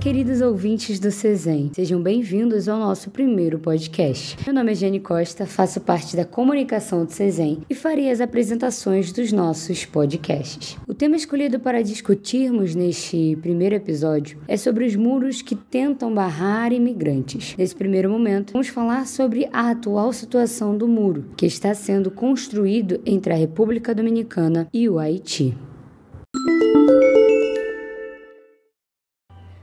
queridos ouvintes do CESEM. Sejam bem-vindos ao nosso primeiro podcast. Meu nome é Jenny Costa, faço parte da comunicação do CESEM e farei as apresentações dos nossos podcasts. O tema escolhido para discutirmos neste primeiro episódio é sobre os muros que tentam barrar imigrantes. Nesse primeiro momento, vamos falar sobre a atual situação do muro que está sendo construído entre a República Dominicana e o Haiti.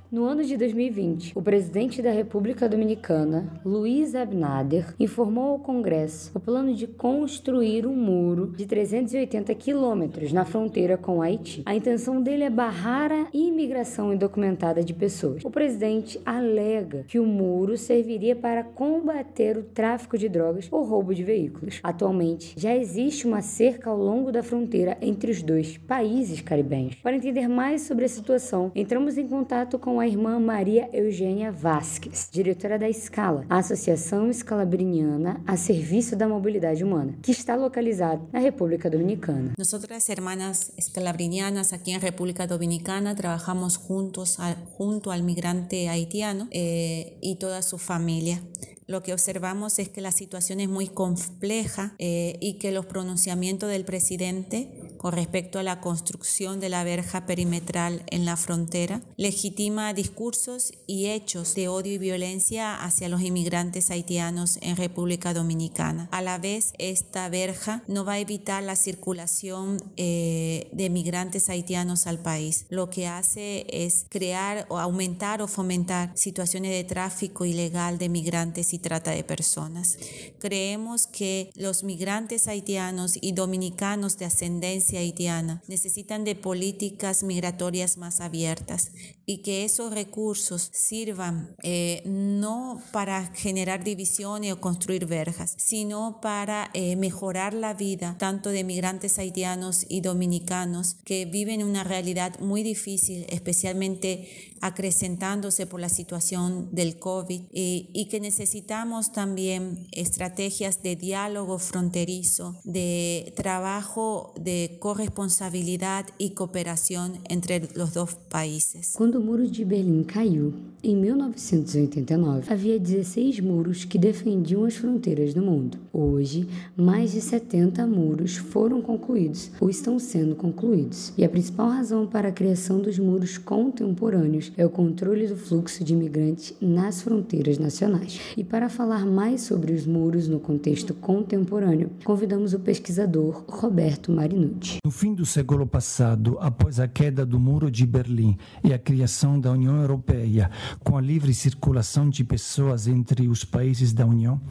No ano de 2020, o presidente da República Dominicana, Luiz Abinader, informou ao Congresso o plano de construir um muro de 380 quilômetros na fronteira com o Haiti. A intenção dele é barrar a imigração indocumentada de pessoas. O presidente alega que o muro serviria para combater o tráfico de drogas ou roubo de veículos. Atualmente, já existe uma cerca ao longo da fronteira entre os dois países caribenhos. Para entender mais sobre a situação, entramos em contato com a irmã Maria Eugênia Vasques, diretora da Escala, a Associação Escalabriniana a Serviço da Mobilidade Humana, que está localizada na República Dominicana. Nosotras, hermanas escalabrinianas aquí en República Dominicana, trabajamos juntos junto al migrante haitiano eh, y toda su familia. lo que observamos es que la situación es muy compleja eh, y que los pronunciamientos del presidente con respecto a la construcción de la verja perimetral en la frontera legitima discursos y hechos de odio y violencia hacia los inmigrantes haitianos en República Dominicana. A la vez, esta verja no va a evitar la circulación eh, de migrantes haitianos al país. Lo que hace es crear o aumentar o fomentar situaciones de tráfico ilegal de migrantes y trata de personas. Creemos que los migrantes haitianos y dominicanos de ascendencia haitiana. Necesitan de políticas migratorias más abiertas y que esos recursos sirvan eh, no para generar divisiones o construir verjas, sino para eh, mejorar la vida tanto de migrantes haitianos y dominicanos que viven una realidad muy difícil, especialmente acrecentándose por la situación del COVID y, y que necesitamos también estrategias de diálogo fronterizo, de trabajo de corresponsabilidad y cooperación entre los dos países. Quando o Muro de Berlim caiu, em 1989, havia 16 muros que defendiam as fronteiras do mundo. Hoje, mais de 70 muros foram concluídos ou estão sendo concluídos. E a principal razão para a criação dos muros contemporâneos é o controle do fluxo de imigrantes nas fronteiras nacionais. E para falar mais sobre os muros no contexto contemporâneo, convidamos o pesquisador Roberto Marinucci. No fim do século passado, após a queda do Muro de Berlim e a criação da União Europeia, com a livre circulação de pessoas entre os países da União,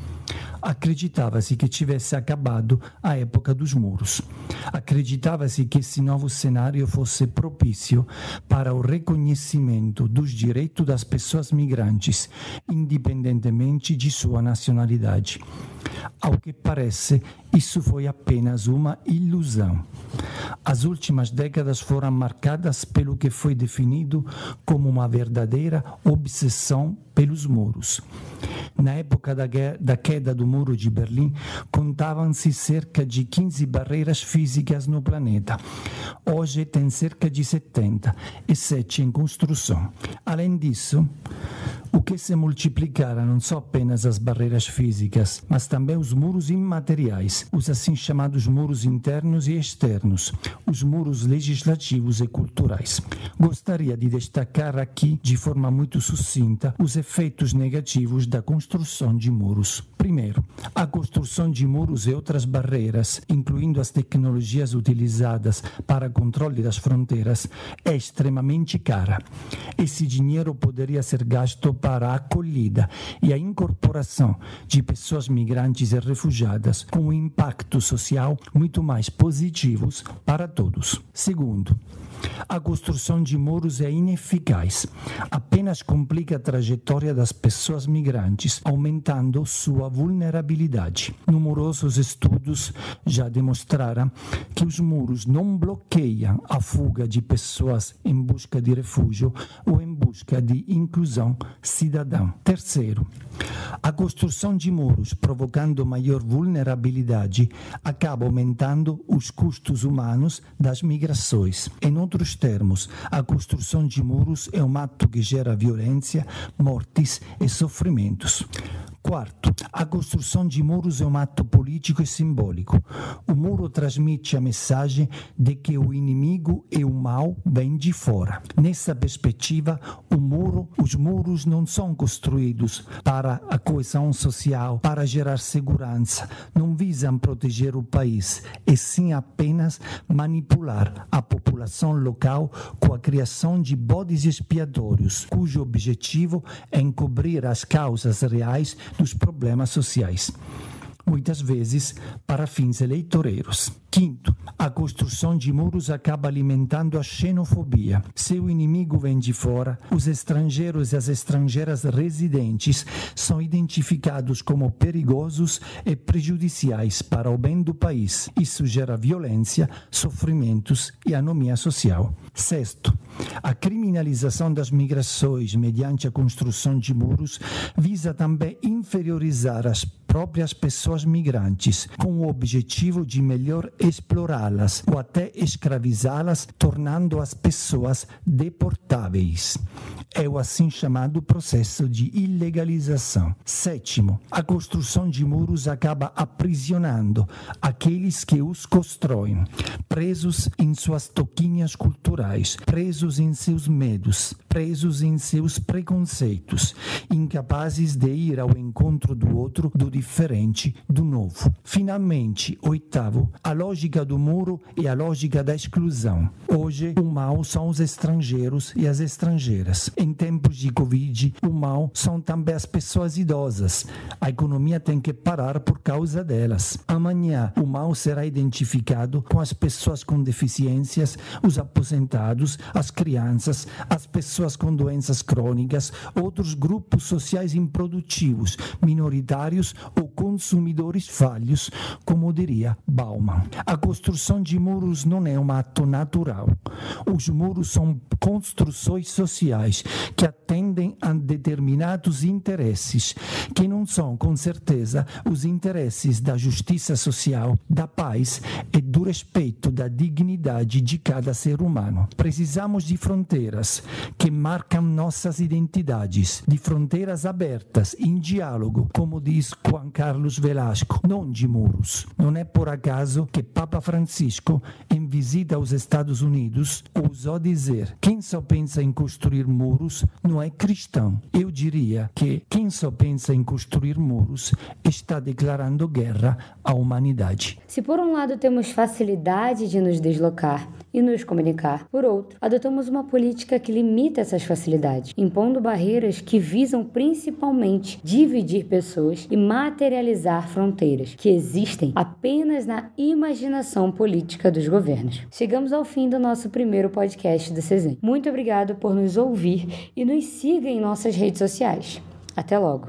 acreditava-se que tivesse acabado a época dos muros. Acreditava-se que esse novo cenário fosse propício para o reconhecimento dos direitos das pessoas migrantes, independentemente de sua nacionalidade. Ao que parece, isso foi apenas uma ilusão. As últimas décadas foram marcadas pelo que foi definido como uma verdadeira obsessão pelos muros. Na época da, da queda do Muro de Berlim, contavam-se cerca de 15 barreiras físicas no planeta. Hoje tem cerca de 70 e 7 em construção. Além disso, o que se multiplicaram não são apenas as barreiras físicas, mas também os muros imateriais, os assim chamados muros internos e externos, os muros legislativos e culturais. Gostaria de destacar aqui, de forma muito sucinta, os efeitos negativos da construção de muros. Primeiro, a construção de muros e outras barreiras, incluindo as tecnologias utilizadas para controle das fronteiras, é extremamente cara. Esse dinheiro poderia ser gasto para a acolhida e a incorporação de pessoas migrantes e refugiadas, com um impacto social muito mais positivos para todos. Segundo, a construção de muros é ineficaz, apenas complica a trajetória das pessoas migrantes, aumentando sua vulnerabilidade. Numerosos estudos já demonstraram que os muros não bloqueiam a fuga de pessoas em busca de refúgio ou em busca de inclusão cidadão. Terceiro, a construção de muros, provocando maior vulnerabilidade, acaba aumentando os custos humanos das migrações. Em outros termos, a construção de muros é um ato que gera violência, mortes e sofrimentos. Quarto, a construção de muros é um ato político e simbólico. O muro transmite a mensagem de que o inimigo e o mal vêm de fora. Nessa perspectiva, muro, os muros não são construídos para a coesão social, para gerar segurança, não visam proteger o país, e sim apenas manipular a população local com a criação de bodes expiatórios, cujo objetivo é encobrir as causas reais dos problemas sociais muitas vezes para fins eleitoreiros. Quinto, a construção de muros acaba alimentando a xenofobia. Se o inimigo vem de fora, os estrangeiros e as estrangeiras residentes são identificados como perigosos e prejudiciais para o bem do país. Isso gera violência, sofrimentos e anomia social. Sexto, a criminalização das migrações mediante a construção de muros visa também inferiorizar as próprias pessoas migrantes, com o objetivo de melhor explorá-las ou até escravizá-las, tornando as pessoas deportáveis. É o assim chamado processo de ilegalização. Sétimo, a construção de muros acaba aprisionando aqueles que os constroem, presos em suas toquinhas culturais, presos em seus medos, presos em seus preconceitos, incapazes de ir ao encontro do outro, do diferente, do novo. Finalmente, oitavo, a lógica do muro e a lógica da exclusão. Hoje, o mal são os estrangeiros e as estrangeiras. Em tempos de Covid, o mal são também as pessoas idosas. A economia tem que parar por causa delas. Amanhã, o mal será identificado com as pessoas com deficiências, os aposentados, as crianças, as pessoas com doenças crônicas, outros grupos sociais improdutivos, minoritários ou consumidores falhos, como diria Bauman. A construção de muros não é um ato natural. Os muros são construções sociais que atendem a determinados interesses, que não são, com certeza, os interesses da justiça social, da paz e do respeito da dignidade de cada ser humano. Precisamos de fronteiras que marcam nossas identidades, de fronteiras abertas, em diálogo, como diz Juan Carlos Velasco, não de muros. Não é por acaso que Papa Francisco, em visita aos Estados Unidos, ousou dizer: quem só pensa em construir muros não é cristão. Eu diria que quem só pensa em construir muros está declarando guerra à humanidade. Se por um lado temos facilidade de nos deslocar e nos comunicar, por outro, adotamos uma política que limita essas facilidades, impondo barreiras que visam principalmente dividir pessoas e materializar fronteiras que existem apenas na imaginação política dos governos. Chegamos ao fim do nosso primeiro podcast do CESEM. Muito obrigado por nos ouvir e nos siga em nossas redes sociais. Até logo!